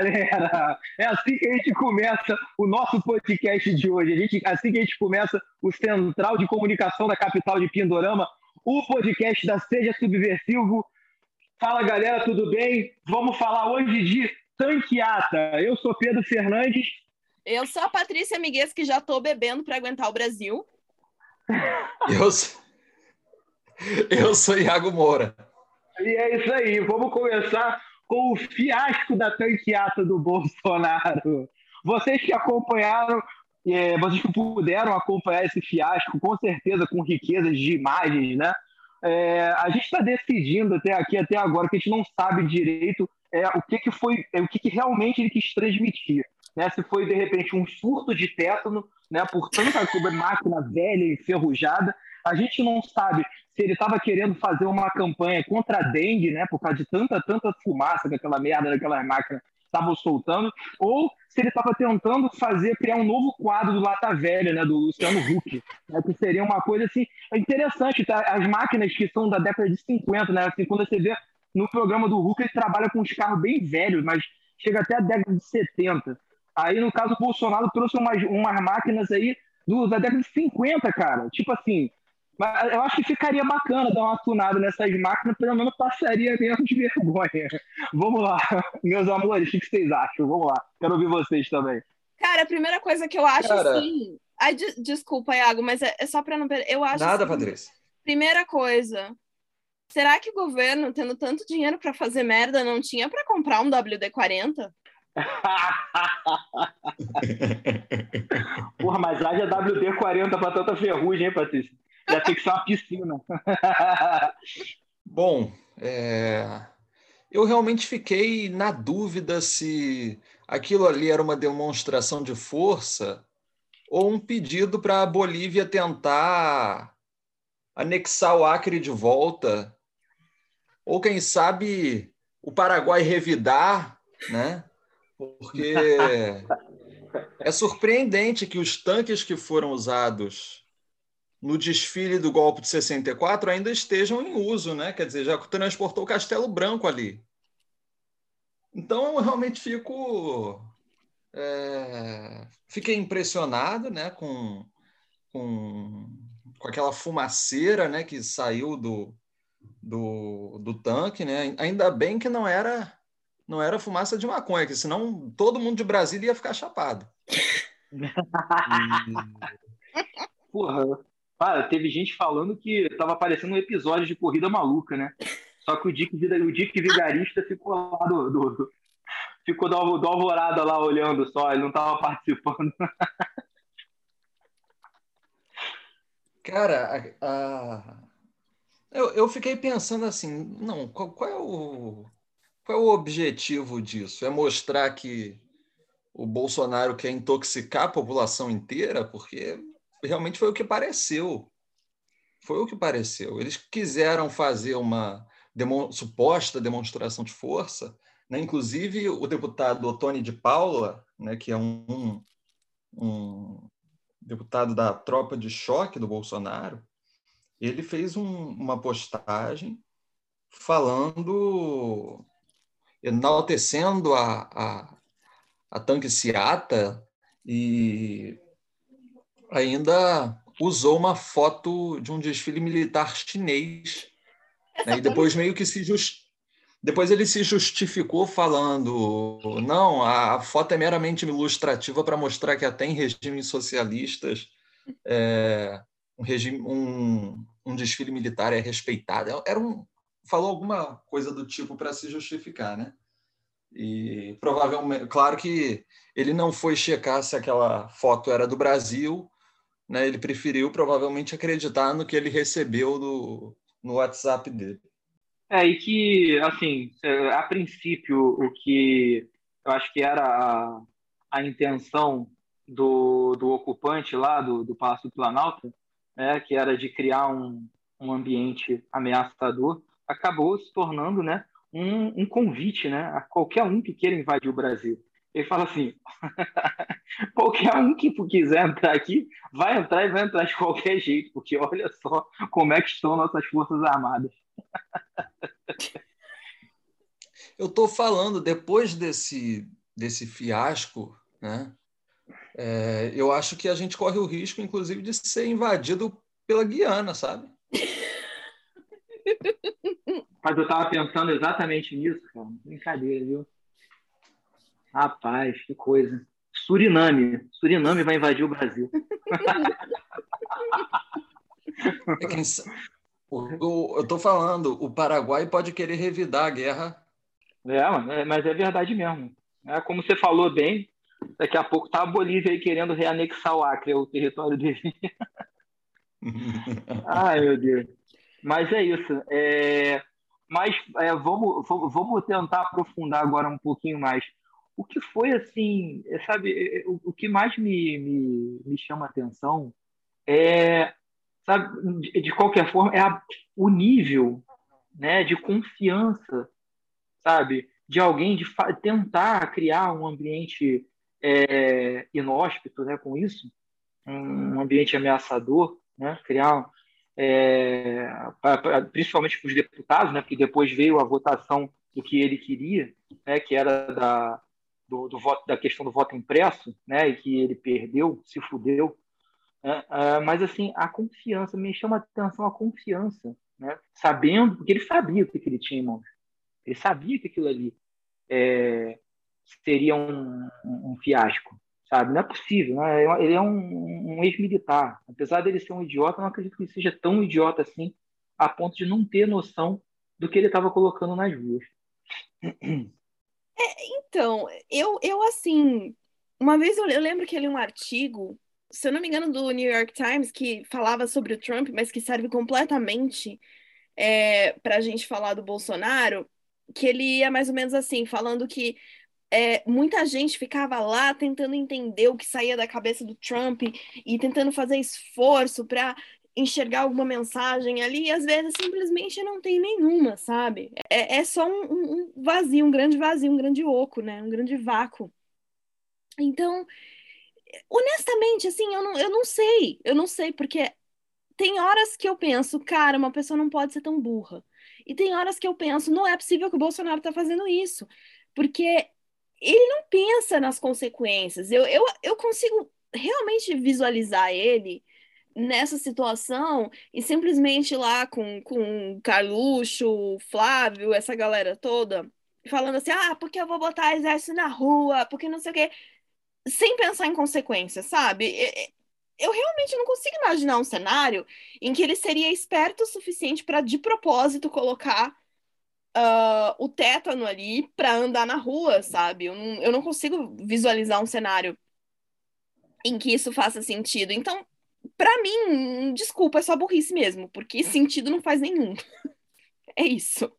galera! É assim que a gente começa o nosso podcast de hoje. A gente, assim que a gente começa o Central de Comunicação da capital de Pindorama, o podcast da Seja Subversivo. Fala, galera, tudo bem? Vamos falar hoje de Tanqueata. Eu sou Pedro Fernandes. Eu sou a Patrícia Miguez, que já estou bebendo para aguentar o Brasil. Eu, eu sou Iago Moura. E é isso aí, vamos começar com o fiasco da tanqueata do Bolsonaro. Vocês que acompanharam, é, vocês que puderam acompanhar esse fiasco, com certeza com riquezas de imagens, né? É, a gente está decidindo até aqui, até agora, que a gente não sabe direito é, o que, que foi, é, o que, que realmente ele quis transmitir. Né? Se foi, de repente, um surto de tétano, né, por tanta máquina velha enferrujada, a gente não sabe se ele estava querendo fazer uma campanha contra a dengue, né, por causa de tanta, tanta fumaça que aquela merda daquela máquina estavam soltando, ou se ele estava tentando fazer, criar um novo quadro do Lata Velha, né, do Luciano Huck, né, que seria uma coisa assim interessante, tá? As máquinas que são da década de 50, né, assim, quando você vê no programa do Huck, ele trabalha com uns carros bem velhos, mas chega até a década de 70. Aí, no caso, o Bolsonaro trouxe umas, umas máquinas aí do, da década de 50, cara. Tipo assim, mas eu acho que ficaria bacana dar uma tunada nessas máquinas, pelo menos passaria menos de vergonha. Vamos lá, meus amores, o que vocês acham? Vamos lá, quero ouvir vocês também. Cara, a primeira coisa que eu acho Cara... assim. Ai, de desculpa, Iago, mas é, é só para não. Eu acho. Nada, assim, Patrícia. Primeira coisa. Será que o governo, tendo tanto dinheiro para fazer merda, não tinha para comprar um WD-40? Porra, mas haja WD-40 para tanta ferrugem, hein, Patrícia? Já tem que ser uma piscina. Bom, é... eu realmente fiquei na dúvida se aquilo ali era uma demonstração de força ou um pedido para a Bolívia tentar anexar o Acre de volta, ou quem sabe o Paraguai revidar, né? Porque é surpreendente que os tanques que foram usados no desfile do golpe de 64 ainda estejam em uso, né? Quer dizer, já transportou o Castelo Branco ali. Então, eu realmente fico. É, fiquei impressionado né, com, com, com aquela fumaceira né, que saiu do, do, do tanque. Né? Ainda bem que não era não era fumaça de maconha, que senão todo mundo de Brasília ia ficar chapado. E... Porra, Cara, teve gente falando que tava parecendo um episódio de Corrida Maluca, né? Só que o Dick, o Dick Vigarista ficou lá do, do ficou do, do Alvorada lá olhando só, ele não tava participando. Cara. Eu, eu fiquei pensando assim, não, qual, qual, é o, qual é o objetivo disso? É mostrar que o Bolsonaro quer intoxicar a população inteira? Porque realmente foi o que pareceu. Foi o que pareceu. Eles quiseram fazer uma demo, suposta demonstração de força, né? inclusive o deputado Otoni de Paula, né, que é um, um deputado da tropa de choque do Bolsonaro, ele fez um, uma postagem falando, enaltecendo a, a, a tanque Seata e ainda usou uma foto de um desfile militar chinês. Né? E depois meio que se just... depois ele se justificou falando não, a foto é meramente ilustrativa para mostrar que até em regimes socialistas é, um, regime, um, um desfile militar é respeitado. Era um falou alguma coisa do tipo para se justificar, né? E provavelmente, claro que ele não foi checar se aquela foto era do Brasil né, ele preferiu provavelmente acreditar no que ele recebeu do, no WhatsApp dele. É, e que, assim, é, a princípio, o que eu acho que era a, a intenção do, do ocupante lá do, do Palácio do Planalto, né, que era de criar um, um ambiente ameaçador, acabou se tornando né, um, um convite né, a qualquer um que queira invadir o Brasil. Ele fala assim: qualquer um que quiser entrar aqui, vai entrar e vai entrar de qualquer jeito, porque olha só como é que estão nossas Forças Armadas. eu estou falando, depois desse, desse fiasco, né? É, eu acho que a gente corre o risco, inclusive, de ser invadido pela Guiana, sabe? Mas eu estava pensando exatamente nisso, cara. Brincadeira, viu? Rapaz, que coisa. Suriname. Suriname vai invadir o Brasil. É. Eu estou falando, o Paraguai pode querer revidar a guerra. É, mas é verdade mesmo. É, como você falou bem, daqui a pouco tá a Bolívia aí querendo reanexar o Acre, o território dele. Ai, meu Deus. Mas é isso. É... Mas é, vamos, vamos tentar aprofundar agora um pouquinho mais. O que foi assim, é, sabe, é, é, o, o que mais me, me, me chama atenção é, sabe, de, de qualquer forma, é a, o nível né, de confiança, sabe, de alguém de tentar criar um ambiente é, inóspito né, com isso, um ambiente ameaçador, né, criar é, principalmente para os deputados, né, porque depois veio a votação do que ele queria, né, que era da, do, do, voto, da questão do voto impresso, né, e que ele perdeu, se fudeu. Né, uh, mas, assim, a confiança, me chama a atenção a confiança, né, sabendo, porque ele sabia o que, que ele tinha em mãos. Ele sabia que aquilo ali é, seria um, um, um fiasco sabe? Não é possível, né? Ele é um, um ex-militar. Apesar dele ser um idiota, não acredito que ele seja tão idiota assim, a ponto de não ter noção do que ele estava colocando nas ruas. É, então, eu, eu assim, uma vez eu, eu lembro que eu li um artigo, se eu não me engano, do New York Times, que falava sobre o Trump, mas que serve completamente é, para a gente falar do Bolsonaro, que ele ia mais ou menos assim, falando que é, muita gente ficava lá tentando entender o que saía da cabeça do Trump e tentando fazer esforço para enxergar alguma mensagem ali, e às vezes simplesmente não tem nenhuma, sabe? É, é só um, um, vazio, um grande vazio, um grande oco, né? Um grande vácuo. Então, honestamente, assim, eu não, eu não sei, eu não sei, porque tem horas que eu penso, cara, uma pessoa não pode ser tão burra. E tem horas que eu penso, não é possível que o Bolsonaro tá fazendo isso. Porque ele não pensa nas consequências. Eu, eu, eu consigo realmente visualizar ele nessa situação e simplesmente lá com, com Carluxo, Flávio, essa galera toda, falando assim: ah, porque eu vou botar exército na rua, porque não sei o quê, sem pensar em consequências, sabe? Eu realmente não consigo imaginar um cenário em que ele seria esperto o suficiente para, de propósito, colocar uh, o tétano ali para andar na rua, sabe? Eu não, eu não consigo visualizar um cenário em que isso faça sentido. Então, para mim, desculpa, é só burrice mesmo, porque sentido não faz nenhum. é isso.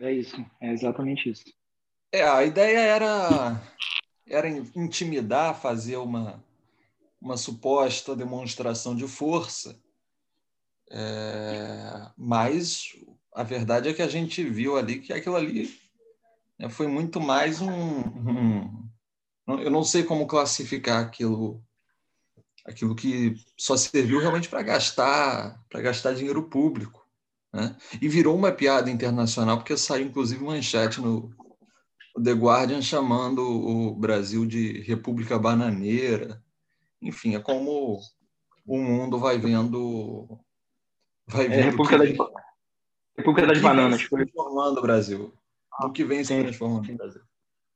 É isso, é exatamente isso. É, a ideia era era intimidar, fazer uma, uma suposta demonstração de força, é, mas a verdade é que a gente viu ali que aquilo ali né, foi muito mais um, um, eu não sei como classificar aquilo aquilo que só serviu realmente para gastar para gastar dinheiro público né? e virou uma piada internacional porque saiu inclusive manchete no The Guardian chamando o Brasil de República Bananeira enfim é como o mundo vai vendo vai é, vendo é, República que... da República das Bananas. Se transformando o Brasil. O que vem se transformando o Brasil.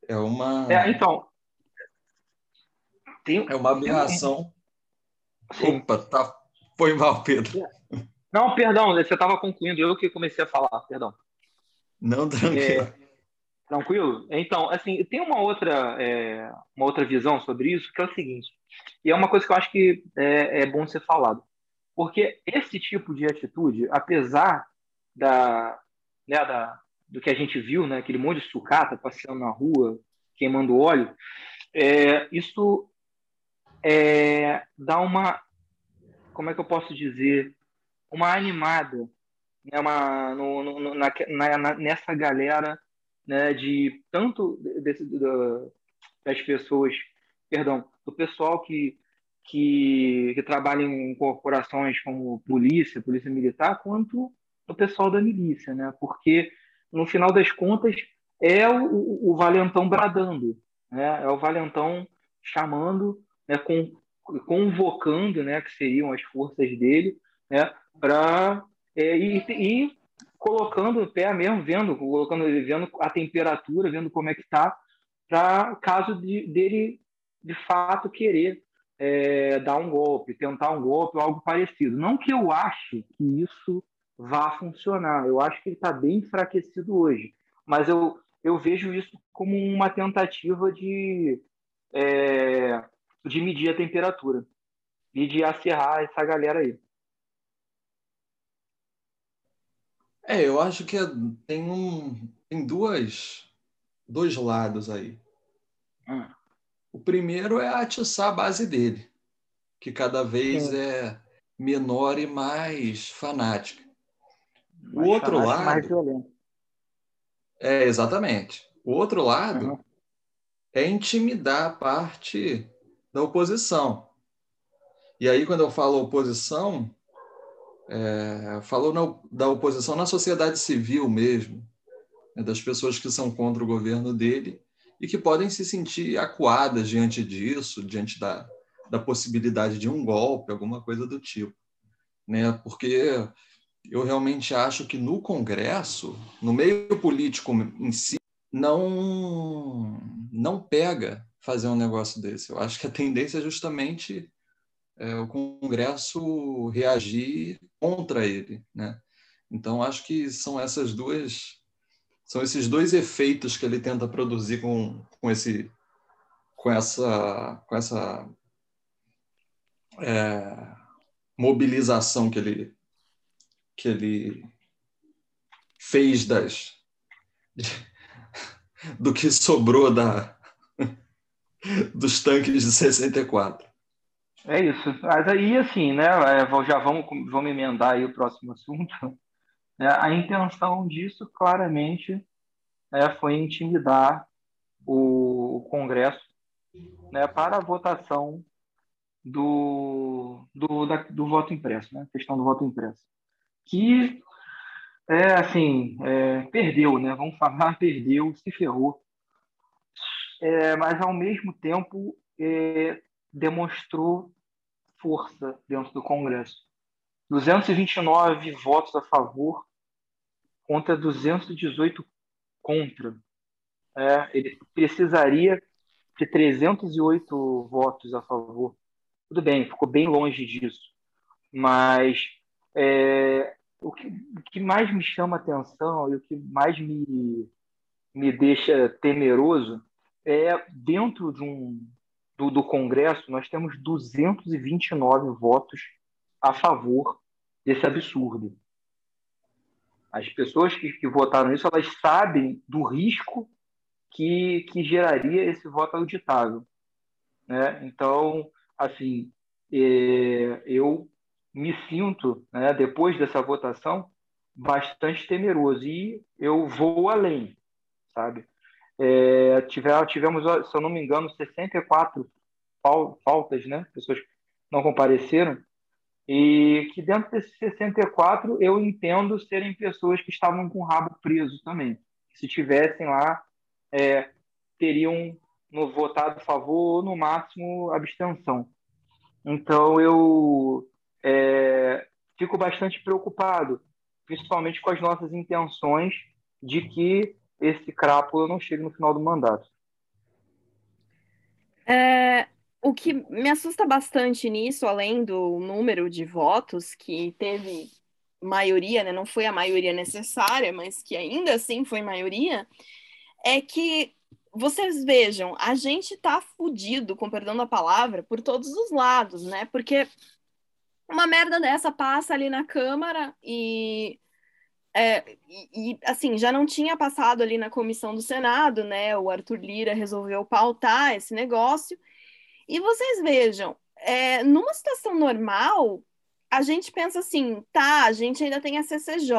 É uma. É, então. Tem... É uma aberração. Sim. Opa, tá. Foi mal, Pedro. Não, perdão, você estava concluindo, eu que comecei a falar, perdão. Não, tranquilo. É, tranquilo? Então, assim, tem uma outra, é, uma outra visão sobre isso, que é o seguinte, e é uma coisa que eu acho que é, é bom ser falado. Porque esse tipo de atitude, apesar da, né, da, do que a gente viu, né, aquele monte de sucata passeando na rua, queimando óleo, é, isso é, dá uma, como é que eu posso dizer, uma animada né, uma, no, no, na, na, nessa galera né, de tanto desse, do, das pessoas, perdão, do pessoal que, que, que trabalha em corporações como polícia, polícia militar, quanto o pessoal da milícia, né? Porque no final das contas, é o, o valentão bradando, né? é o valentão chamando, né, com, convocando, né, que seriam as forças dele, né, para é, e, e, colocando o pé mesmo, vendo, colocando, vendo a temperatura, vendo como é que está, para caso de, dele de fato querer é, dar um golpe, tentar um golpe ou algo parecido. Não que eu ache que isso vá funcionar, eu acho que ele está bem enfraquecido hoje, mas eu, eu vejo isso como uma tentativa de, é, de medir a temperatura e de acerrar essa galera aí. É, eu acho que é, tem um tem duas dois lados aí. Hum. O primeiro é atiçar a base dele, que cada vez Sim. é menor e mais fanática. o outro lado mais violento. É exatamente. O outro lado uhum. é intimidar a parte da oposição. E aí quando eu falo oposição, é, falou na, da oposição na sociedade civil mesmo, né, das pessoas que são contra o governo dele e que podem se sentir acuadas diante disso, diante da, da possibilidade de um golpe, alguma coisa do tipo. Né? Porque eu realmente acho que no Congresso, no meio político em si, não, não pega fazer um negócio desse. Eu acho que a tendência é justamente é, o Congresso reagir contra ele, né? Então acho que são essas duas são esses dois efeitos que ele tenta produzir com, com esse com essa com essa é, mobilização que ele que ele fez das do que sobrou da dos tanques de 64. É isso. Mas aí, assim, né, é, já vamos, vamos emendar aí o próximo assunto. É, a intenção disso, claramente, é, foi intimidar o, Congresso né, para a votação do, do, da, do voto impresso, né, questão do voto impresso. Que, é, assim, é, perdeu, né, vamos falar, perdeu, se ferrou. É, mas, ao mesmo tempo, é, demonstrou força dentro do Congresso. 229 votos a favor contra 218 contra. É, ele precisaria de 308 votos a favor. Tudo bem, ficou bem longe disso. Mas é, o, que, o que mais me chama atenção e o que mais me, me deixa temeroso é dentro de um, do, do Congresso, nós temos 229 votos a favor desse absurdo. As pessoas que, que votaram isso, elas sabem do risco que, que geraria esse voto auditável. Né? Então, assim, é, eu me sinto, né, depois dessa votação, bastante temeroso. E eu vou além, sabe? É, tivemos, se eu não me engano, 64 faltas, né? Pessoas não compareceram. E que dentro desses 64 eu entendo serem pessoas que estavam com o rabo preso também. Se tivessem lá, é, teriam no votado a favor ou no máximo abstenção. Então eu é, fico bastante preocupado, principalmente com as nossas intenções de que esse crápula não chegue no final do mandato. É, o que me assusta bastante nisso, além do número de votos que teve maioria, né, não foi a maioria necessária, mas que ainda assim foi maioria, é que vocês vejam, a gente tá fudido, com perdão da palavra, por todos os lados, né? Porque uma merda dessa passa ali na Câmara e é, e, assim, já não tinha passado ali na comissão do Senado, né? O Arthur Lira resolveu pautar esse negócio. E vocês vejam, é, numa situação normal, a gente pensa assim, tá, a gente ainda tem a CCJ,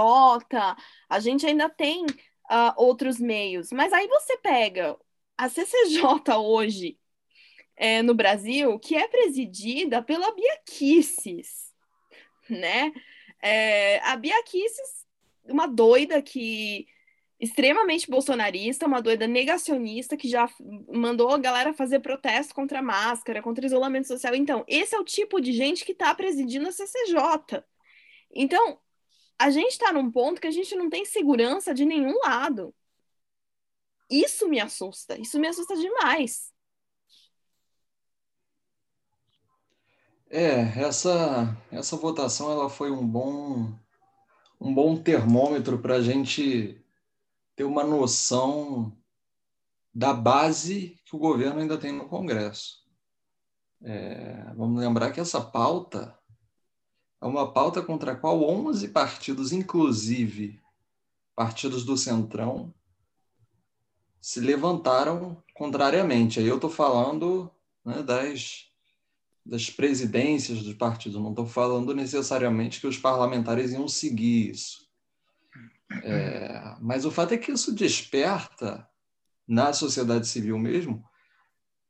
a gente ainda tem uh, outros meios, mas aí você pega a CCJ hoje é, no Brasil, que é presidida pela Bia Kicis, né? É, a Bia Kicis uma doida que extremamente bolsonarista, uma doida negacionista que já mandou a galera fazer protesto contra a máscara, contra isolamento social. Então, esse é o tipo de gente que está presidindo a CCJ. Então, a gente está num ponto que a gente não tem segurança de nenhum lado. Isso me assusta, isso me assusta demais. É, essa, essa votação ela foi um bom, um bom termômetro para a gente ter uma noção da base que o governo ainda tem no Congresso. É, vamos lembrar que essa pauta é uma pauta contra a qual 11 partidos, inclusive partidos do Centrão, se levantaram contrariamente. Aí eu estou falando né, das, das presidências dos partidos, não estou falando necessariamente que os parlamentares iam seguir isso. É, mas o fato é que isso desperta na sociedade civil mesmo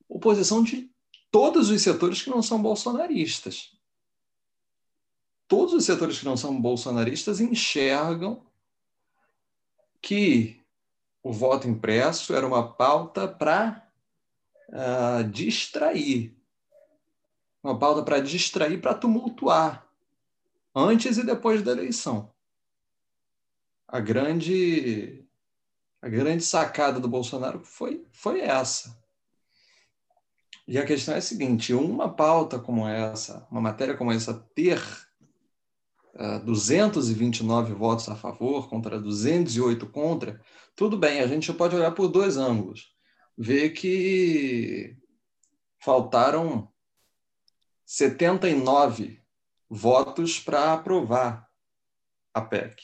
oposição de todos os setores que não são bolsonaristas. Todos os setores que não são bolsonaristas enxergam que o voto impresso era uma pauta para uh, distrair. Uma pauta para distrair, para tumultuar, antes e depois da eleição a grande a grande sacada do Bolsonaro foi, foi essa. E a questão é a seguinte: uma pauta como essa, uma matéria como essa, ter uh, ah, 229 votos a favor contra 208 contra, tudo bem, a gente pode olhar por dois ângulos. Ver que faltaram 79 votos para aprovar a PEC.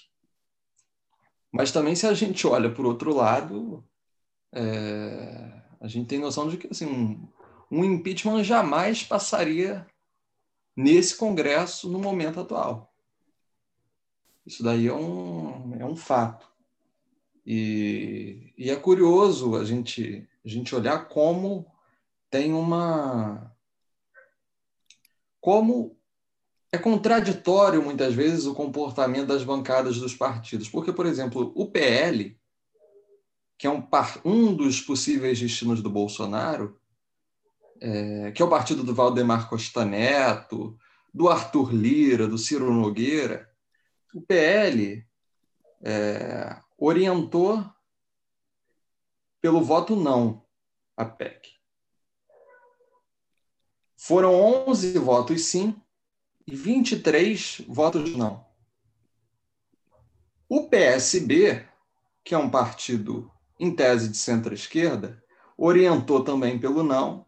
Mas também, se a gente olha por outro lado, é, a gente tem noção de que assim, um, um impeachment jamais passaria nesse Congresso no momento atual. Isso daí é um, é um fato. E, e é curioso a gente, a gente olhar como tem uma. Como é contraditório, muitas vezes, o comportamento das bancadas dos partidos. Porque, por exemplo, o PL, que é um, um dos possíveis destinos do Bolsonaro, é, que é o partido do Valdemar Costa Neto, do Arthur Lira, do Ciro Nogueira, o PL é, orientou pelo voto não a PEC. Foram 11 votos sim e 23 votos não. O PSB, que é um partido em tese de centro-esquerda, orientou também pelo não,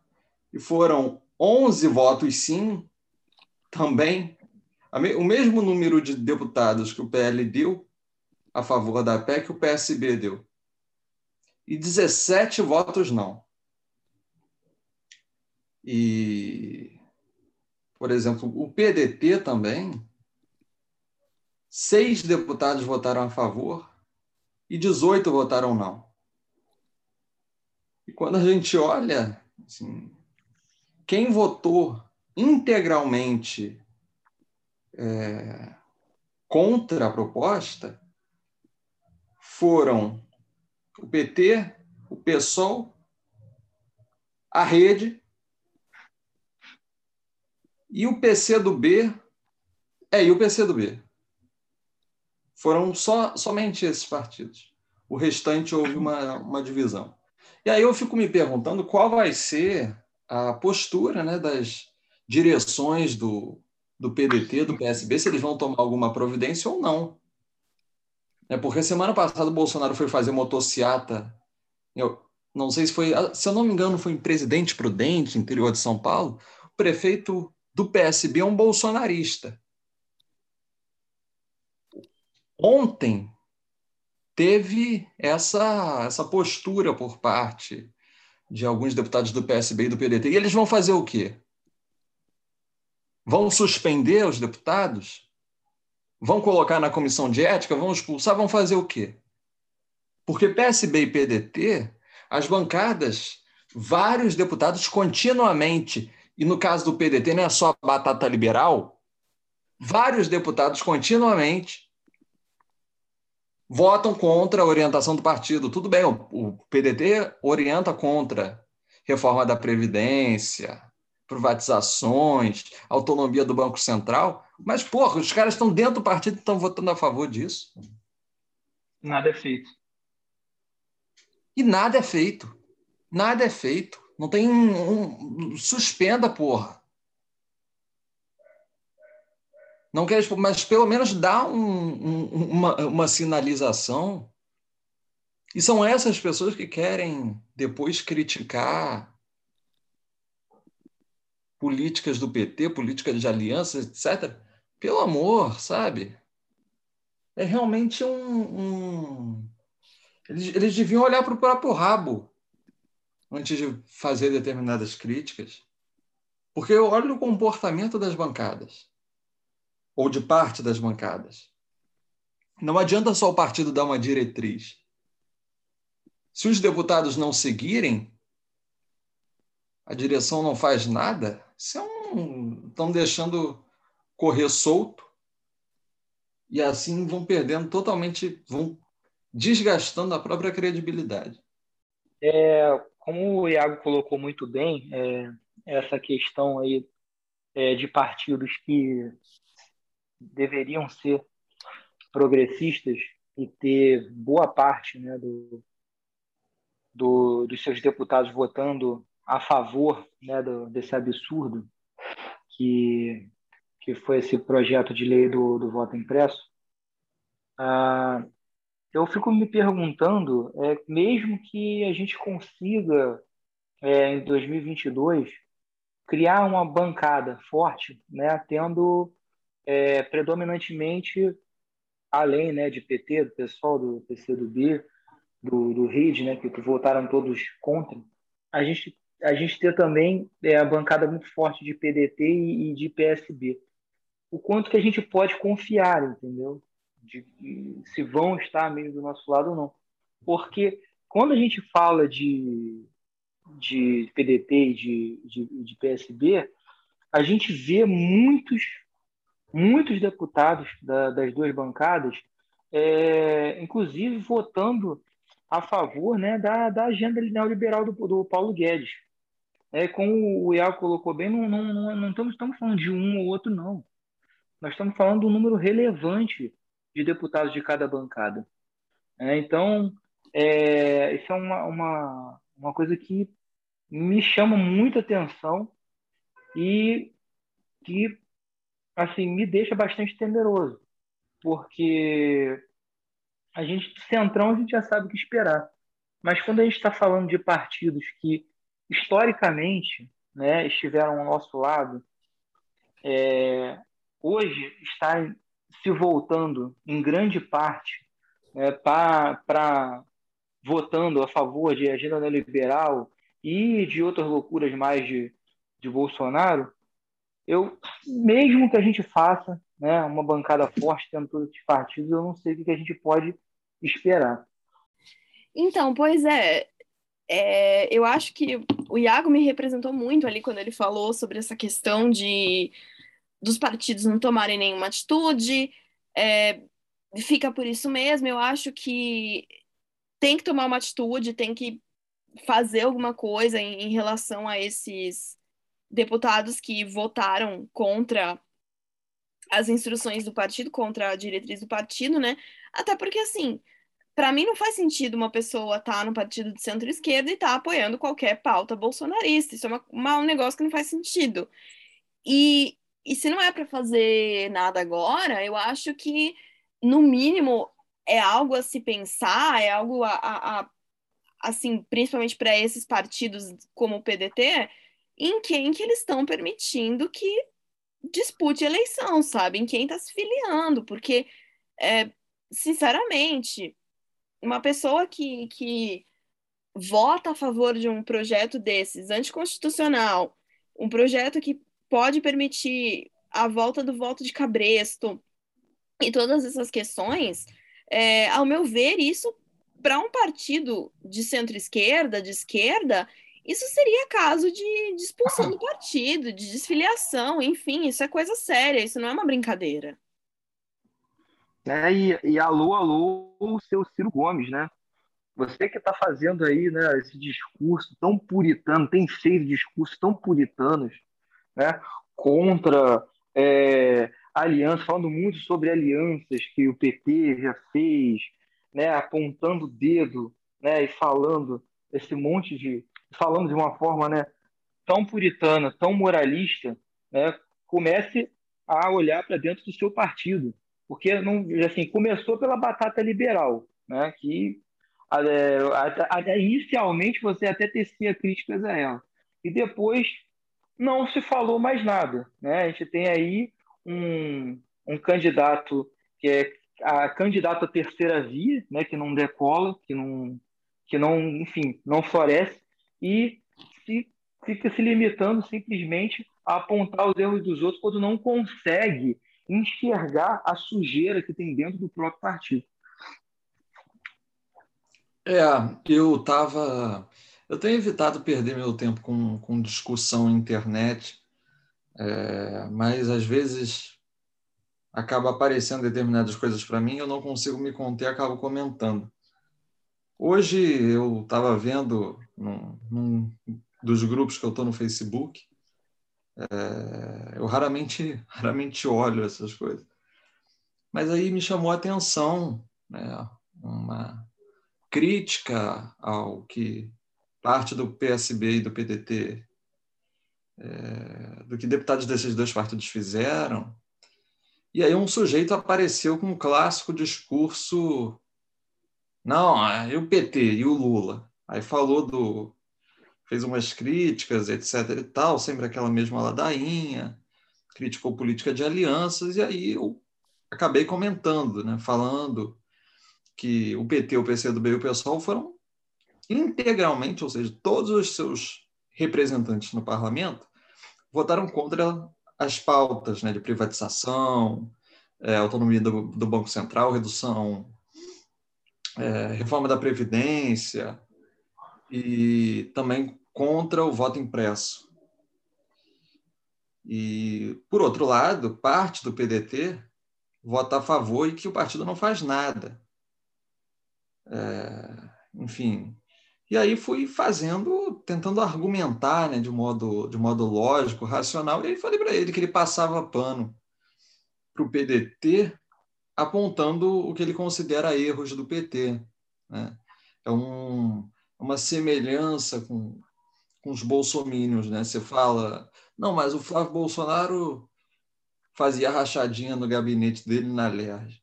e foram 11 votos sim, também, o mesmo número de deputados que o PL deu a favor da PEC, o PSB deu. E 17 votos não. E por exemplo, o PDT também, seis deputados votaram a favor e 18 votaram não. E quando a gente olha, assim, quem votou integralmente é, contra a proposta foram o PT, o PSOL, a Rede e o PC do B. É, e o PC do B. Foram só, somente esses partidos. O restante houve uma, uma divisão. E aí eu fico me perguntando qual vai ser a postura né, das direções do, do PDT, do PSB, se eles vão tomar alguma providência ou não. É porque semana passada o Bolsonaro foi fazer motociata. Eu não sei se foi, se eu não me engano, foi em Presidente Prudente, interior de São Paulo. O prefeito do PSB é um bolsonarista. Ontem teve essa, essa postura por parte de alguns deputados do PSB e do PDT. E eles vão fazer o quê? Vão suspender os deputados? Vão colocar na comissão de ética? Vão expulsar? Vão fazer o quê? Porque PSB e PDT, as bancadas, vários deputados continuamente e no caso do PDT não é só batata liberal, vários deputados continuamente votam contra a orientação do partido. Tudo bem, o PDT orienta contra reforma da Previdência, privatizações, autonomia do Banco Central, mas, porra, os caras estão dentro do partido e estão votando a favor disso. Nada é feito. E nada é feito. Nada é feito. Não tem um, suspenda, porra. Não quer, mas pelo menos dá um, uma, uma sinalização. E são essas pessoas que querem depois criticar políticas do PT, políticas de alianças, etc. Pelo amor, sabe? É realmente um. um... Eles, eles deviam olhar para o próprio rabo antes de fazer determinadas críticas. Porque eu olho o comportamento das bancadas, ou de parte das bancadas. Não adianta só o partido dar uma diretriz. Se os deputados não seguirem, a direção não faz nada, isso é um, estão deixando correr solto e assim vão perdendo totalmente, vão desgastando a própria credibilidade. É, como o Iago colocou muito bem, é, essa questão aí é, de partidos que deveriam ser progressistas e ter boa parte né, do, do, dos seus deputados votando a favor né, do, desse absurdo que, que foi esse projeto de lei do, do voto impresso. Ah, eu fico me perguntando, é, mesmo que a gente consiga, é, em 2022, criar uma bancada forte, né, tendo é, predominantemente, além né, de PT, do pessoal do PCdoB, do, do RID, né, que votaram todos contra, a gente, a gente ter também é, a bancada muito forte de PDT e, e de PSB. O quanto que a gente pode confiar, entendeu? De, se vão estar mesmo do nosso lado ou não. Porque quando a gente fala de, de PDT e de, de, de PSB, a gente vê muitos, muitos deputados da, das duas bancadas, é, inclusive votando a favor né, da, da agenda neoliberal do, do Paulo Guedes. É, como o Iago colocou bem, não, não, não, não estamos, estamos falando de um ou outro, não. Nós estamos falando de um número relevante de deputados de cada bancada. É, então, é, isso é uma, uma, uma coisa que me chama muita atenção e que assim me deixa bastante temeroso, porque a gente centrão a gente já sabe o que esperar, mas quando a gente está falando de partidos que historicamente né, estiveram ao nosso lado, é, hoje está se voltando em grande parte é, para votando a favor de agenda neoliberal e de outras loucuras mais de, de Bolsonaro, eu, mesmo que a gente faça né, uma bancada forte tendo todos esses partidos, eu não sei o que a gente pode esperar. Então, pois é, é, eu acho que o Iago me representou muito ali quando ele falou sobre essa questão de dos partidos não tomarem nenhuma atitude, é, fica por isso mesmo. Eu acho que tem que tomar uma atitude, tem que fazer alguma coisa em, em relação a esses deputados que votaram contra as instruções do partido, contra a diretriz do partido, né? Até porque, assim, para mim não faz sentido uma pessoa estar tá no partido de centro-esquerda e estar tá apoiando qualquer pauta bolsonarista. Isso é uma, uma, um negócio que não faz sentido. E e se não é para fazer nada agora, eu acho que, no mínimo, é algo a se pensar, é algo a, a, a assim, principalmente para esses partidos como o PDT, em quem que eles estão permitindo que dispute eleição, sabe? Em quem está se filiando, porque, é, sinceramente, uma pessoa que, que vota a favor de um projeto desses, anticonstitucional, um projeto que pode permitir a volta do voto de cabresto e todas essas questões, é, ao meu ver, isso para um partido de centro-esquerda, de esquerda, isso seria caso de, de expulsão do partido, de desfiliação, enfim, isso é coisa séria, isso não é uma brincadeira. Né? E, e alô, alô, o seu Ciro Gomes, né? Você que está fazendo aí né, esse discurso tão puritano, tem feito discursos tão puritanos né, contra é, alianças, falando muito sobre alianças que o PT já fez, né, apontando o dedo né, e falando esse monte de. falando de uma forma né, tão puritana, tão moralista, né, comece a olhar para dentro do seu partido. Porque não, assim, começou pela batata liberal, né, que é, inicialmente você até tecia críticas a ela. E depois não se falou mais nada. Né? A gente tem aí um, um candidato que é a candidata terceira via, né, que não decola, que não, que não, enfim, não floresce e se, fica se limitando simplesmente a apontar os erros dos outros quando não consegue enxergar a sujeira que tem dentro do próprio partido. É, eu estava. Eu tenho evitado perder meu tempo com, com discussão na internet, é, mas às vezes acaba aparecendo determinadas coisas para mim, eu não consigo me conter, acabo comentando. Hoje eu estava vendo num, num, dos grupos que eu estou no Facebook, é, eu raramente, raramente olho essas coisas, mas aí me chamou a atenção né, uma crítica ao que parte do PSB e do PDT, é, do que deputados desses dois partidos fizeram. E aí um sujeito apareceu com um clássico discurso, não, é, e o PT e o Lula. Aí falou do, fez umas críticas, etc. e tal, sempre aquela mesma ladainha, criticou política de alianças, e aí eu acabei comentando, né, falando que o PT, o PCdoB e o PSOL foram integralmente, ou seja, todos os seus representantes no parlamento votaram contra as pautas né, de privatização, é, autonomia do, do, Banco Central, redução, é, reforma da Previdência e também contra o voto impresso. E, por outro lado, parte do PDT vota a favor e que o partido não faz nada. É, enfim. E aí fui fazendo, tentando argumentar né, de, modo, de modo lógico, racional, e aí falei para ele que ele passava pano para o PDT, apontando o que ele considera erros do PT. Né? É um, uma semelhança com, com os bolsomínios. Né? Você fala, não, mas o Flávio Bolsonaro fazia rachadinha no gabinete dele na LERJ.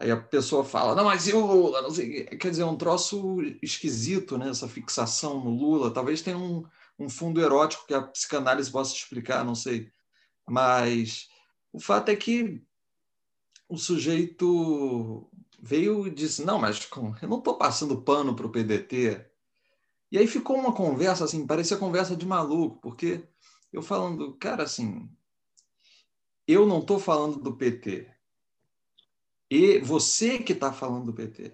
Aí a pessoa fala, não, mas e o Lula? Não sei. Quer dizer, é um troço esquisito, né? Essa fixação no Lula. Talvez tenha um, um fundo erótico que a psicanálise possa explicar, não sei. Mas o fato é que o sujeito veio e disse, não, mas eu não estou passando pano para o PDT. E aí ficou uma conversa, assim, parecia conversa de maluco, porque eu falando, cara, assim, eu não estou falando do PT, e você que está falando do PT,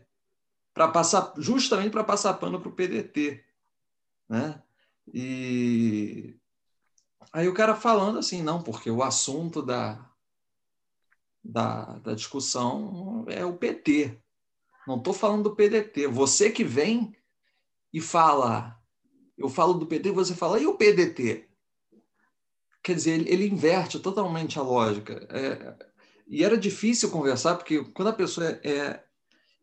para passar justamente para passar pano para o PDT, né? E aí o cara falando assim, não, porque o assunto da, da, da discussão é o PT. Não estou falando do PDT. Você que vem e fala, eu falo do PT, você fala, e o PDT? Quer dizer, ele, ele inverte totalmente a lógica. É, e era difícil conversar, porque quando a pessoa é, é,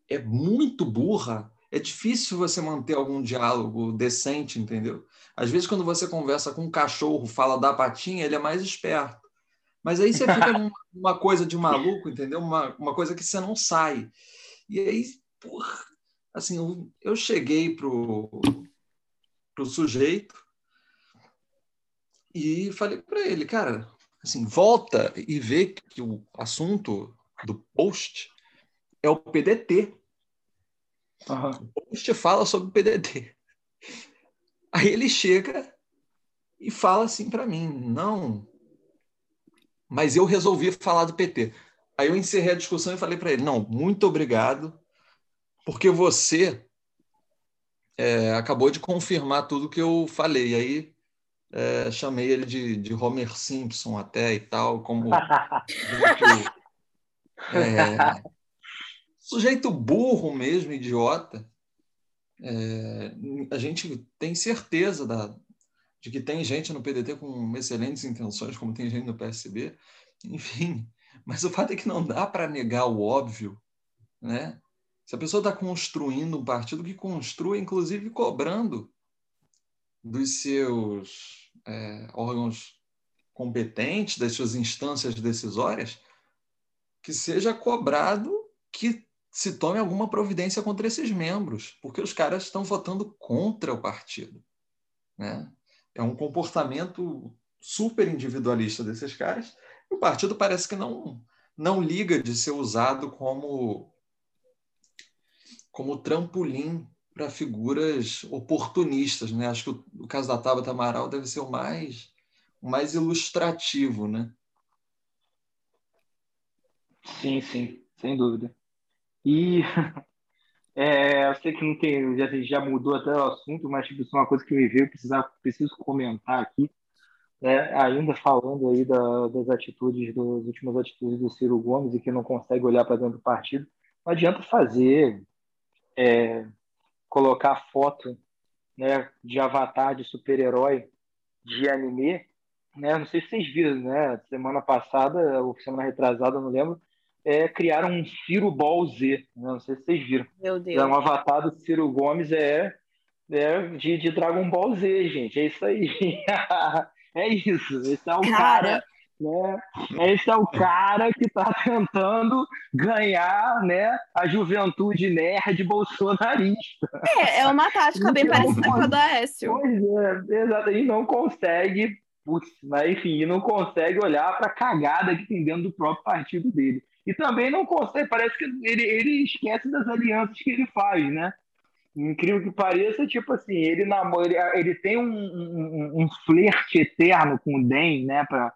é muito burra, é difícil você manter algum diálogo decente, entendeu? Às vezes, quando você conversa com um cachorro, fala da patinha, ele é mais esperto. Mas aí você fica numa coisa de maluco, entendeu? Uma, uma coisa que você não sai. E aí, porra, assim, eu, eu cheguei pro, pro sujeito e falei para ele, cara, assim, volta e vê que o assunto do post é o PDT. Uhum. O post fala sobre o PDT. Aí ele chega e fala assim para mim, não, mas eu resolvi falar do PT. Aí eu encerrei a discussão e falei para ele, não, muito obrigado, porque você é, acabou de confirmar tudo que eu falei. Aí é, chamei ele de, de, Homer Simpson até e tal, como É, sujeito burro mesmo, idiota. É, a gente tem certeza da, de que tem gente no PDT com excelentes intenções, como tem gente no PSB, enfim. Mas o fato é que não dá para negar o óbvio, né? Se a pessoa está construindo um partido que construa, inclusive cobrando dos seus é, órgãos competentes, das suas instâncias decisórias, que seja cobrado que se tome alguma providência contra esses membros, porque os caras estão votando contra o partido. Né? É um comportamento super individualista desses caras, e o partido parece que não, não liga de ser usado como como trampolim para figuras oportunistas, né? Acho que o, o, caso da Tabata Amaral deve ser o mais, o mais ilustrativo, né? Sim, sim, sem dúvida. E é, eu sei que não tem, já, já mudou até o assunto, mas tipo, isso é uma coisa que me veio, precisar, preciso comentar aqui. Né? Ainda falando aí da, das atitudes, das últimas atitudes do Ciro Gomes e que não consegue olhar para dentro do partido, não adianta fazer é, colocar foto né, de avatar de super-herói de anime, né? Não sei se vocês viram, né? Semana passada ou semana retrasada, não lembro. É, criaram um Ciro Ball Z. Né? Não sei se vocês viram. Meu Deus. É um avatar do Ciro Gomes é, é de, de Dragon Ball Z, gente. É isso aí. é isso. Esse é o cara, cara né? Esse é o cara que está tentando ganhar né, a juventude nerd bolsonarista. É, é uma tática bem parecida com a do Aécio. Pois é, exato. E não consegue, putz, mas enfim, não consegue olhar para a cagada que tem dentro do próprio partido dele. E também não consegue, parece que ele, ele esquece das alianças que ele faz, né? Incrível que pareça, tipo assim, ele namora, ele, ele tem um, um, um flerte eterno com o DEM, né? Pra,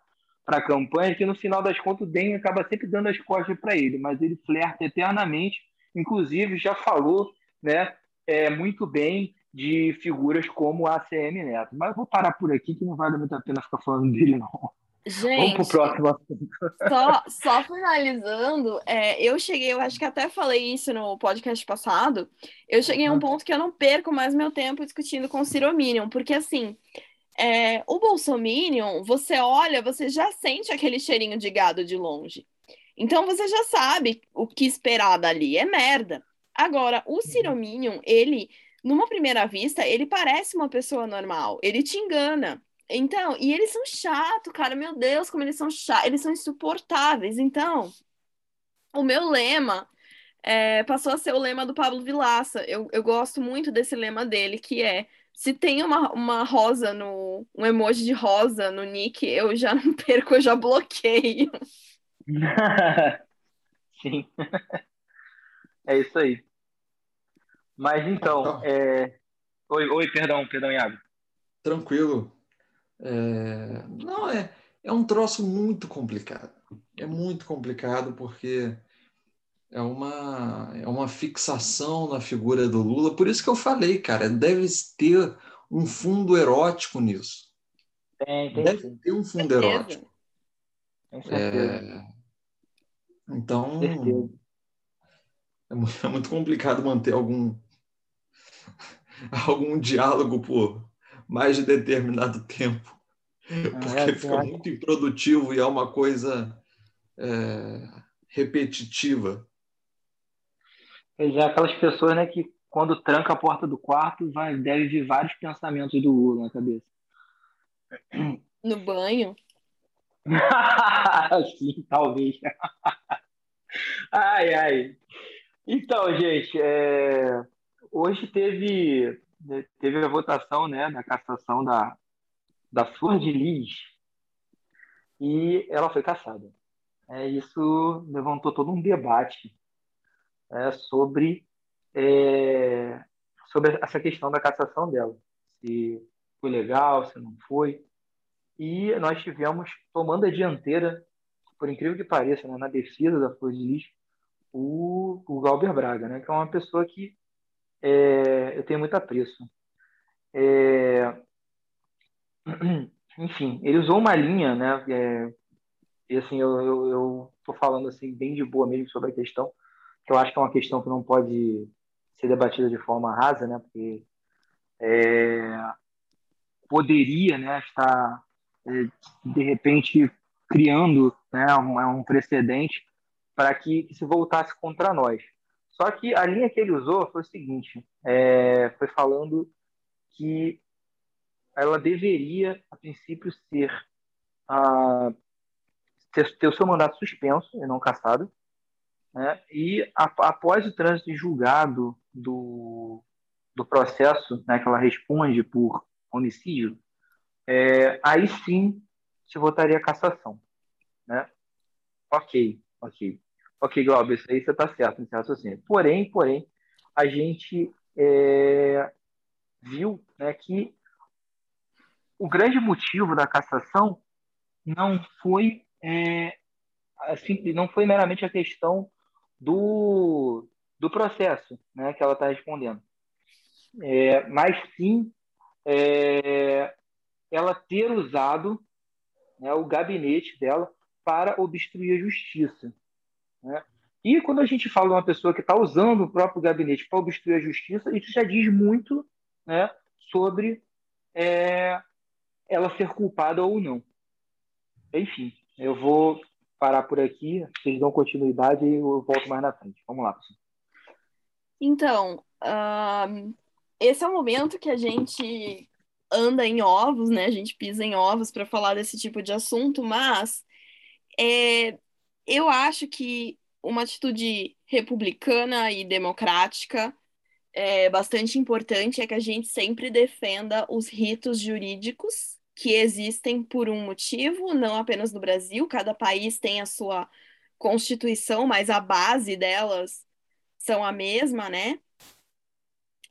para a campanha, que no final das contas o DEM acaba sempre dando as costas para ele, mas ele flerta eternamente, inclusive já falou né, é, muito bem de figuras como a ACM Neto. Mas vou parar por aqui, que não vale muito a pena ficar falando dele, não. Gente, Vamos pro próximo assunto. Só, só finalizando, é, eu cheguei, eu acho que até falei isso no podcast passado, eu cheguei a um ponto que eu não perco mais meu tempo discutindo com o Cirominion, porque assim, é, o Bolsominion, você olha, você já sente aquele cheirinho de gado de longe. Então você já sabe o que esperar dali, é merda. Agora, o Cirominion, uhum. ele, numa primeira vista, ele parece uma pessoa normal, ele te engana. Então, e eles são chatos, cara, meu Deus, como eles são chatos, eles são insuportáveis. Então, o meu lema é, passou a ser o lema do Pablo Vilaça. Eu, eu gosto muito desse lema dele, que é se tem uma, uma rosa no. um emoji de rosa no nick, eu já não perco, eu já bloqueio. Sim. é isso aí. Mas então, então, é... oi, oi, perdão, perdão, Iago. Tranquilo. É... Não, é, é um troço muito complicado. É muito complicado porque é uma, é uma fixação na figura do Lula. Por isso que eu falei, cara, deve ter um fundo erótico nisso. Tem, tem deve ter um fundo erótico. É... Então, é muito, é muito complicado manter algum, algum diálogo por mais de determinado tempo, ah, porque é, fica muito improdutivo e é uma coisa é, repetitiva. Já aquelas pessoas né, que quando tranca a porta do quarto vai, deve vir vários pensamentos do Lula na cabeça. No banho? Sim, talvez. ai, ai. Então, gente, é... hoje teve, teve a votação né, da cassação da, da Flor de Lis e ela foi caçada. É, isso levantou todo um debate é, sobre, é, sobre essa questão da cassação dela. Se foi legal, se não foi. E nós tivemos, tomando a dianteira, por incrível que pareça, né, na defesa da Flor de Lis, o, o Galber Braga, né, que é uma pessoa que é, eu tenho muito apreço. É, enfim, ele usou uma linha, né, é, E assim, eu, eu, eu tô falando assim bem de boa mesmo sobre a questão, que eu acho que é uma questão que não pode ser debatida de forma rasa, né? Porque é, poderia, né, estar é, de repente criando né, um, um precedente para que, se voltasse contra nós. Só que a linha que ele usou foi o seguinte: é, foi falando que ela deveria, a princípio, ser a, ter, ter o seu mandato suspenso e não cassado, né? e após o trânsito julgado do, do processo né, que ela responde por homicídio, é, aí sim se votaria cassação. Né? Ok, ok. Ok, Glauber, isso aí você está certo nesse raciocínio. Porém, porém, a gente é, viu né, que o grande motivo da cassação não foi é, assim, não foi meramente a questão do, do processo né, que ela está respondendo, é, mas sim é, ela ter usado né, o gabinete dela para obstruir a justiça. Né? E quando a gente fala de uma pessoa que está usando o próprio gabinete para obstruir a justiça, isso já diz muito né, sobre é, ela ser culpada ou não. Enfim, eu vou parar por aqui, vocês dão continuidade e eu volto mais na frente. Vamos lá, pessoal. Então, uh, esse é o momento que a gente anda em ovos, né? A gente pisa em ovos para falar desse tipo de assunto, mas é, eu acho que uma atitude republicana e democrática é bastante importante é que a gente sempre defenda os ritos jurídicos que existem por um motivo, não apenas no Brasil, cada país tem a sua constituição, mas a base delas são a mesma, né?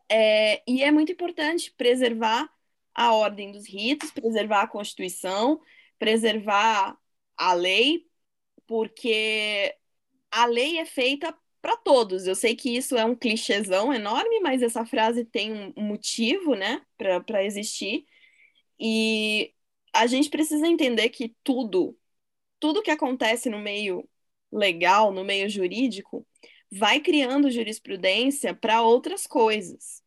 É, e é muito importante preservar a ordem dos ritos, preservar a Constituição, preservar a lei, porque a lei é feita para todos. Eu sei que isso é um clichêzão enorme, mas essa frase tem um motivo, né, para existir. E a gente precisa entender que tudo, tudo que acontece no meio legal, no meio jurídico, vai criando jurisprudência para outras coisas.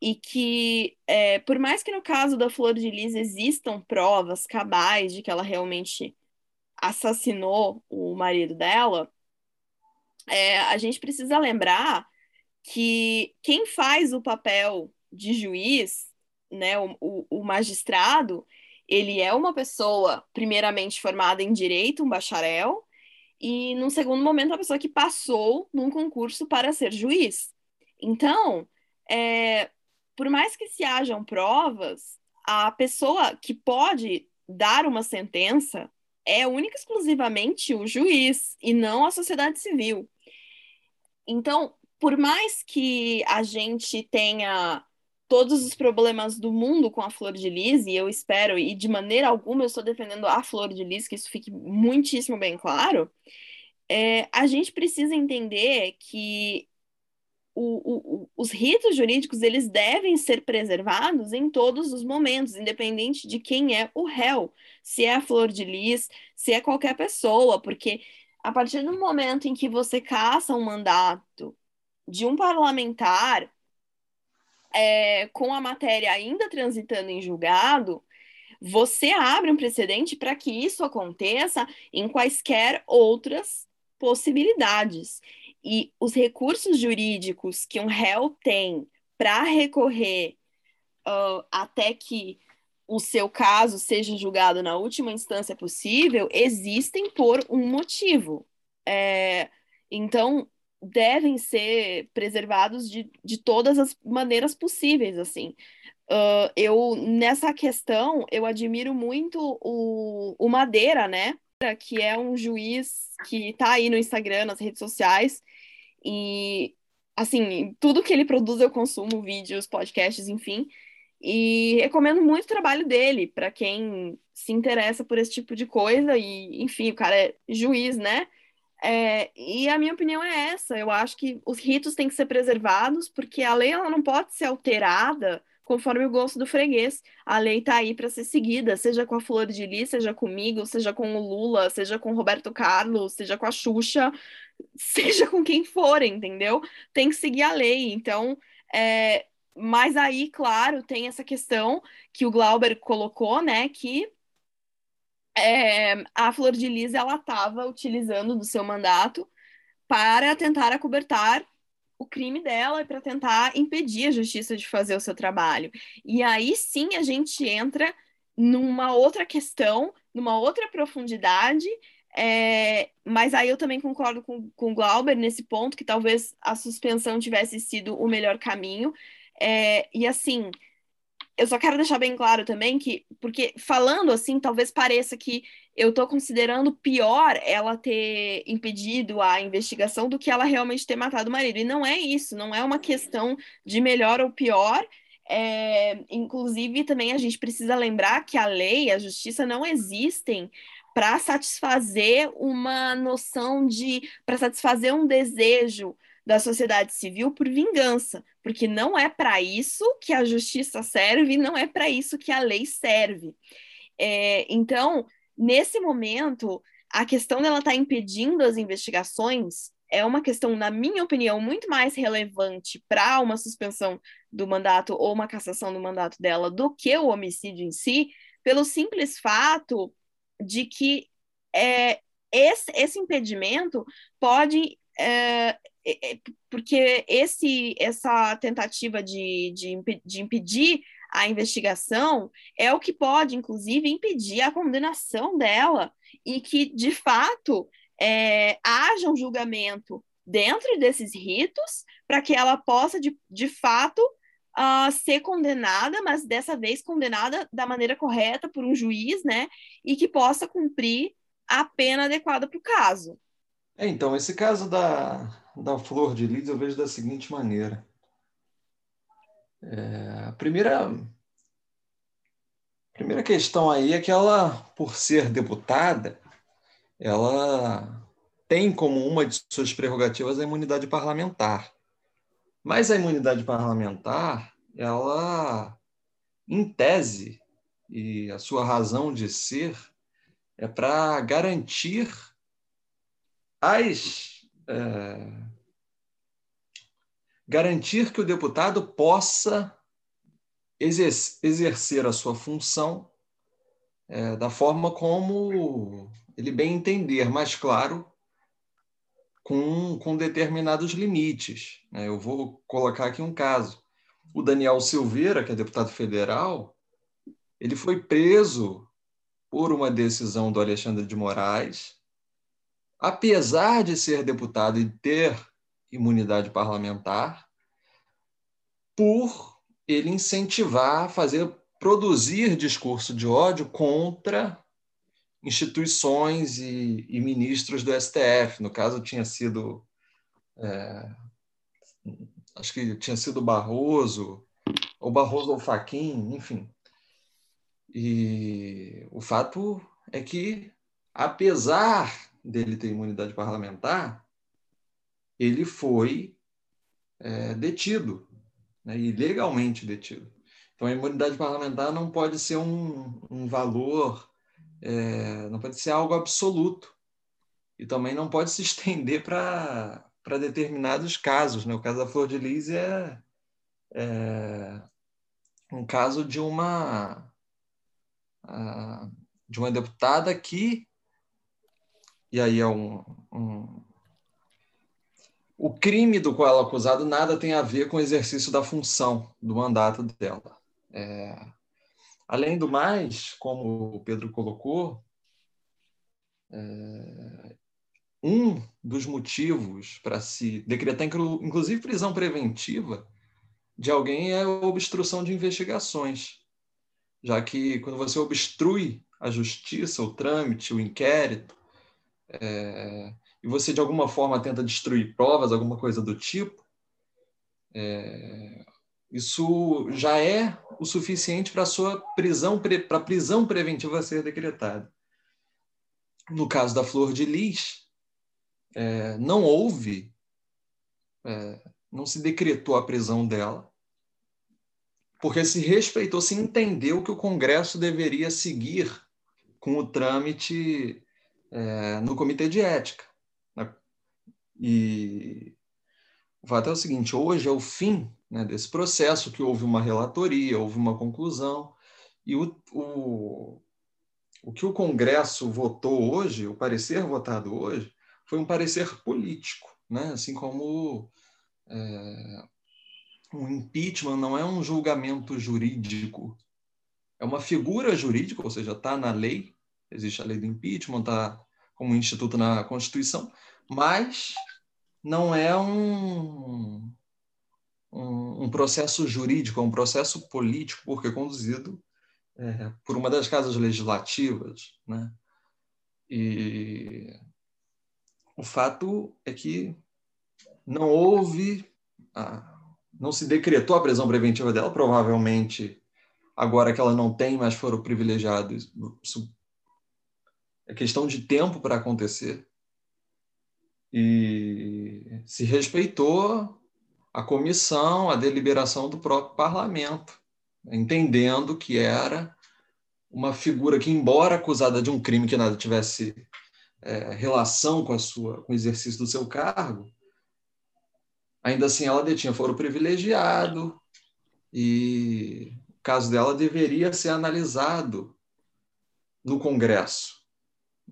E que, é, por mais que no caso da Flor de Lis existam provas cabais de que ela realmente assassinou o marido dela, é, a gente precisa lembrar que quem faz o papel de juiz, né, o, o, o magistrado, ele é uma pessoa, primeiramente formada em direito, um bacharel, e num segundo momento, uma pessoa que passou num concurso para ser juiz. Então, é, por mais que se hajam provas, a pessoa que pode dar uma sentença é única e exclusivamente o juiz e não a sociedade civil. Então, por mais que a gente tenha todos os problemas do mundo com a flor de lis, e eu espero, e de maneira alguma eu estou defendendo a flor de lis, que isso fique muitíssimo bem claro, é, a gente precisa entender que o, o, os ritos jurídicos eles devem ser preservados em todos os momentos, independente de quem é o réu, se é a flor de lis, se é qualquer pessoa, porque a partir do momento em que você caça um mandato de um parlamentar é, com a matéria ainda transitando em julgado, você abre um precedente para que isso aconteça em quaisquer outras possibilidades. E os recursos jurídicos que um réu tem para recorrer uh, até que o seu caso seja julgado na última instância possível existem por um motivo. É, então, devem ser preservados de, de todas as maneiras possíveis, assim. Uh, eu, nessa questão, eu admiro muito o, o Madeira, né? Que é um juiz que está aí no Instagram, nas redes sociais, e, assim, tudo que ele produz eu consumo, vídeos, podcasts, enfim. E recomendo muito o trabalho dele para quem se interessa por esse tipo de coisa. E, enfim, o cara é juiz, né? É, e a minha opinião é essa. Eu acho que os ritos têm que ser preservados, porque a lei ela não pode ser alterada conforme o gosto do freguês. A lei tá aí para ser seguida, seja com a Flor de Lis, seja comigo, seja com o Lula, seja com o Roberto Carlos, seja com a Xuxa, seja com quem for, entendeu? Tem que seguir a lei. Então, é... mas aí, claro, tem essa questão que o Glauber colocou, né, que é, a Flor de Lis ela estava utilizando do seu mandato para tentar acobertar o crime dela e para tentar impedir a justiça de fazer o seu trabalho. E aí sim a gente entra numa outra questão, numa outra profundidade, é, mas aí eu também concordo com, com o Glauber nesse ponto, que talvez a suspensão tivesse sido o melhor caminho. É, e assim, eu só quero deixar bem claro também que, porque falando assim, talvez pareça que eu estou considerando pior ela ter impedido a investigação do que ela realmente ter matado o marido. E não é isso, não é uma questão de melhor ou pior. É, inclusive, também a gente precisa lembrar que a lei, a justiça não existem para satisfazer uma noção de, para satisfazer um desejo da sociedade civil por vingança, porque não é para isso que a justiça serve, não é para isso que a lei serve. É, então, nesse momento, a questão dela estar tá impedindo as investigações é uma questão, na minha opinião, muito mais relevante para uma suspensão do mandato ou uma cassação do mandato dela do que o homicídio em si, pelo simples fato de que é, esse, esse impedimento pode é, porque esse, essa tentativa de, de, de impedir a investigação é o que pode, inclusive, impedir a condenação dela e que, de fato, é, haja um julgamento dentro desses ritos para que ela possa, de, de fato, uh, ser condenada, mas dessa vez condenada da maneira correta por um juiz, né? E que possa cumprir a pena adequada para o caso. É, então, esse caso da, da Flor de Lis eu vejo da seguinte maneira. É, a primeira, a primeira questão aí é que ela, por ser deputada, ela tem como uma de suas prerrogativas a imunidade parlamentar. Mas a imunidade parlamentar, ela, em tese, e a sua razão de ser, é para garantir as é, garantir que o deputado possa exercer a sua função é, da forma como ele bem entender, mas claro, com, com determinados limites. Né? Eu vou colocar aqui um caso. O Daniel Silveira, que é deputado federal, ele foi preso por uma decisão do Alexandre de Moraes apesar de ser deputado e ter imunidade parlamentar, por ele incentivar a fazer produzir discurso de ódio contra instituições e, e ministros do STF. No caso, tinha sido. É, acho que tinha sido Barroso, ou Barroso ou Faquim, enfim. E o fato é que, apesar dele ter imunidade parlamentar, ele foi é, detido, né, ilegalmente detido. Então, a imunidade parlamentar não pode ser um, um valor, é, não pode ser algo absoluto. E também não pode se estender para determinados casos. Né? O caso da Flor de Lis é, é um caso de uma, de uma deputada que e aí é um, um, O crime do qual ela é acusada nada tem a ver com o exercício da função do mandato dela. É... Além do mais, como o Pedro colocou, é... um dos motivos para se decretar, inclusive, prisão preventiva de alguém é a obstrução de investigações, já que quando você obstrui a justiça, o trâmite, o inquérito, é, e você de alguma forma tenta destruir provas, alguma coisa do tipo, é, isso já é o suficiente para a sua prisão, para a prisão preventiva ser decretada. No caso da Flor de Lis, é, não houve, é, não se decretou a prisão dela, porque se respeitou, se entendeu que o Congresso deveria seguir com o trâmite é, no Comitê de Ética. Né? E o fato é o seguinte: hoje é o fim né, desse processo, que houve uma relatoria, houve uma conclusão, e o, o, o que o Congresso votou hoje, o parecer votado hoje, foi um parecer político, né? assim como é, um impeachment não é um julgamento jurídico, é uma figura jurídica, ou seja, está na lei, existe a lei do impeachment, está como instituto na Constituição, mas não é um, um, um, processo jurídico, é um processo político, porque é conduzido é, por uma das casas legislativas. Né? E o fato é que não houve, não se decretou a prisão preventiva dela, provavelmente agora que ela não tem mais foro privilegiado, é questão de tempo para acontecer. E se respeitou a comissão, a deliberação do próprio parlamento, entendendo que era uma figura que, embora acusada de um crime que nada tivesse é, relação com a sua com o exercício do seu cargo, ainda assim ela detinha foro privilegiado e o caso dela deveria ser analisado no Congresso,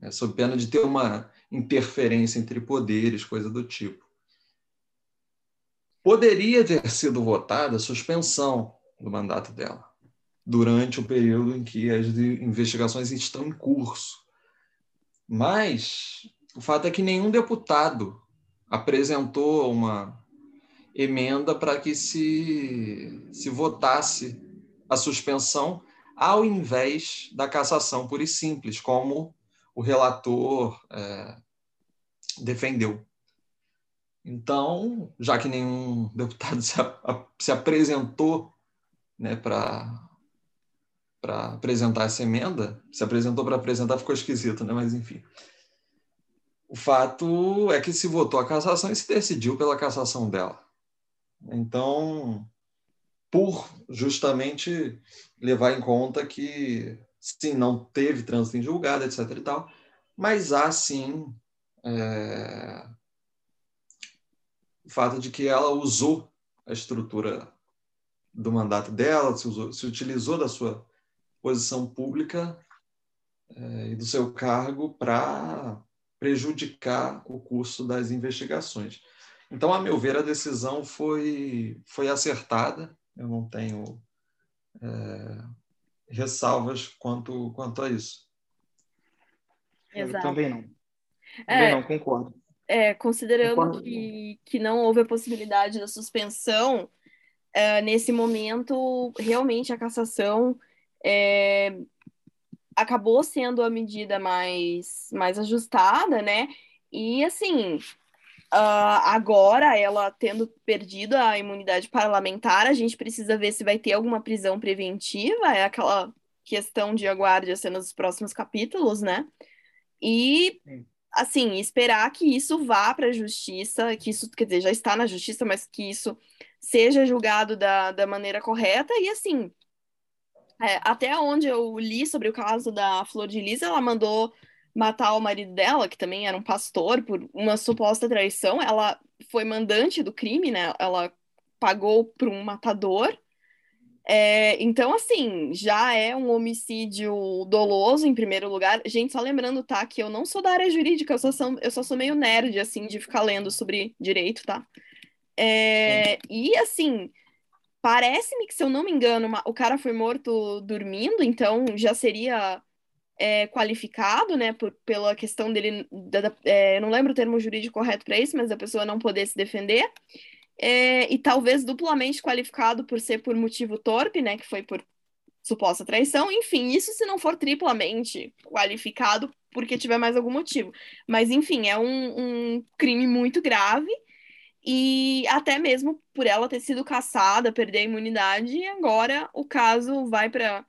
né, sob pena de ter uma interferência entre poderes, coisa do tipo. Poderia ter sido votada a suspensão do mandato dela durante o período em que as investigações estão em curso. Mas o fato é que nenhum deputado apresentou uma emenda para que se, se votasse a suspensão ao invés da cassação pura e simples, como o relator é, defendeu. Então, já que nenhum deputado se, a, se apresentou né, para apresentar essa emenda, se apresentou para apresentar ficou esquisito, né? mas enfim. O fato é que se votou a cassação e se decidiu pela cassação dela. Então, por justamente levar em conta que, sim, não teve trânsito em julgado, etc. e tal, mas há, sim, é, o fato de que ela usou a estrutura do mandato dela, se, usou, se utilizou da sua posição pública é, e do seu cargo para prejudicar o curso das investigações. Então, a meu ver, a decisão foi, foi acertada. Eu não tenho é, ressalvas quanto, quanto a isso. Exato. Eu também não. Também é, não, concordo. É, considerando concordo. Que, que não houve a possibilidade da suspensão, é, nesse momento, realmente a cassação é, acabou sendo a medida mais, mais ajustada, né? E assim, Uh, agora, ela tendo perdido a imunidade parlamentar, a gente precisa ver se vai ter alguma prisão preventiva, é aquela questão de aguarde ser nos próximos capítulos, né? E, assim, esperar que isso vá para a justiça, que isso, quer dizer, já está na justiça, mas que isso seja julgado da, da maneira correta, e assim, é, até onde eu li sobre o caso da Flor de Lis, ela mandou matar o marido dela, que também era um pastor, por uma suposta traição. Ela foi mandante do crime, né? Ela pagou para um matador. É, então, assim, já é um homicídio doloso, em primeiro lugar. Gente, só lembrando, tá, que eu não sou da área jurídica, eu só sou, eu só sou meio nerd, assim, de ficar lendo sobre direito, tá? É, e, assim, parece-me que, se eu não me engano, uma, o cara foi morto dormindo, então já seria é, qualificado, né, por, pela questão dele, da, da, é, eu não lembro o termo jurídico correto para isso, mas a pessoa não poder se defender, é, e talvez duplamente qualificado por ser por motivo torpe, né, que foi por suposta traição, enfim, isso se não for triplamente qualificado porque tiver mais algum motivo. Mas, enfim, é um, um crime muito grave, e até mesmo por ela ter sido caçada, perder a imunidade, agora o caso vai para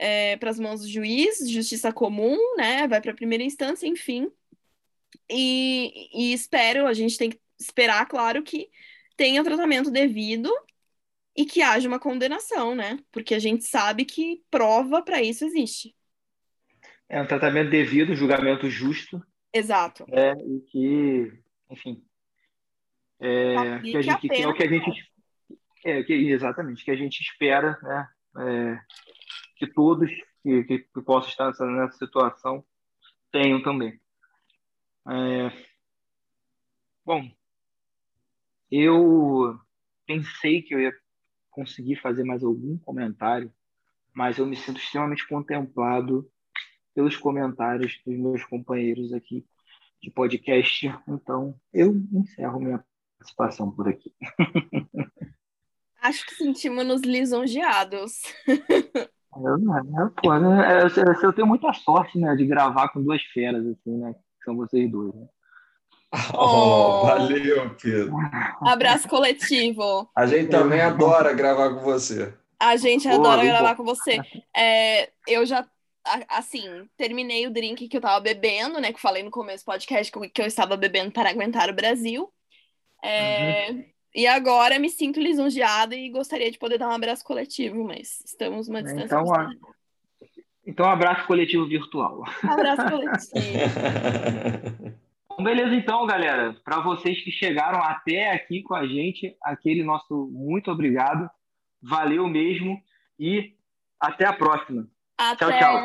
é, para as mãos do juiz, justiça comum, né? Vai para a primeira instância, enfim. E, e espero, a gente tem que esperar, claro, que tenha o tratamento devido e que haja uma condenação, né? Porque a gente sabe que prova para isso existe. É um tratamento devido, um julgamento justo. Exato. É, e que, enfim, é, que, a gente, que é o que a gente é, que, exatamente, que a gente espera, né? É, que todos que, que, que, possam estar nessa, nessa situação tenham também. É, bom, eu pensei que eu ia conseguir fazer mais algum comentário, mas eu me sinto extremamente contemplado pelos comentários dos meus companheiros aqui de podcast. Então, eu encerro minha participação por aqui. Acho que sentimos-nos lisonjeados. Eu, eu, pô, eu, eu, tenho muita sorte, né, de gravar com duas feras, assim, né, que são vocês dois, né? Oh, valeu, Pedro. Abraço coletivo. A gente também adora gravar com você. A gente adora gravar com você. É, eu já, assim, terminei o drink que eu tava bebendo, né? Que eu falei no começo do podcast que eu estava bebendo para aguentar o Brasil. É, uhum. E agora me sinto lisonjeada e gostaria de poder dar um abraço coletivo, mas estamos uma distância. Então, a... então um abraço coletivo virtual. Abraço coletivo. Beleza, então, galera. Para vocês que chegaram até aqui com a gente, aquele nosso muito obrigado. Valeu mesmo e até a próxima. Até. Tchau, tchau.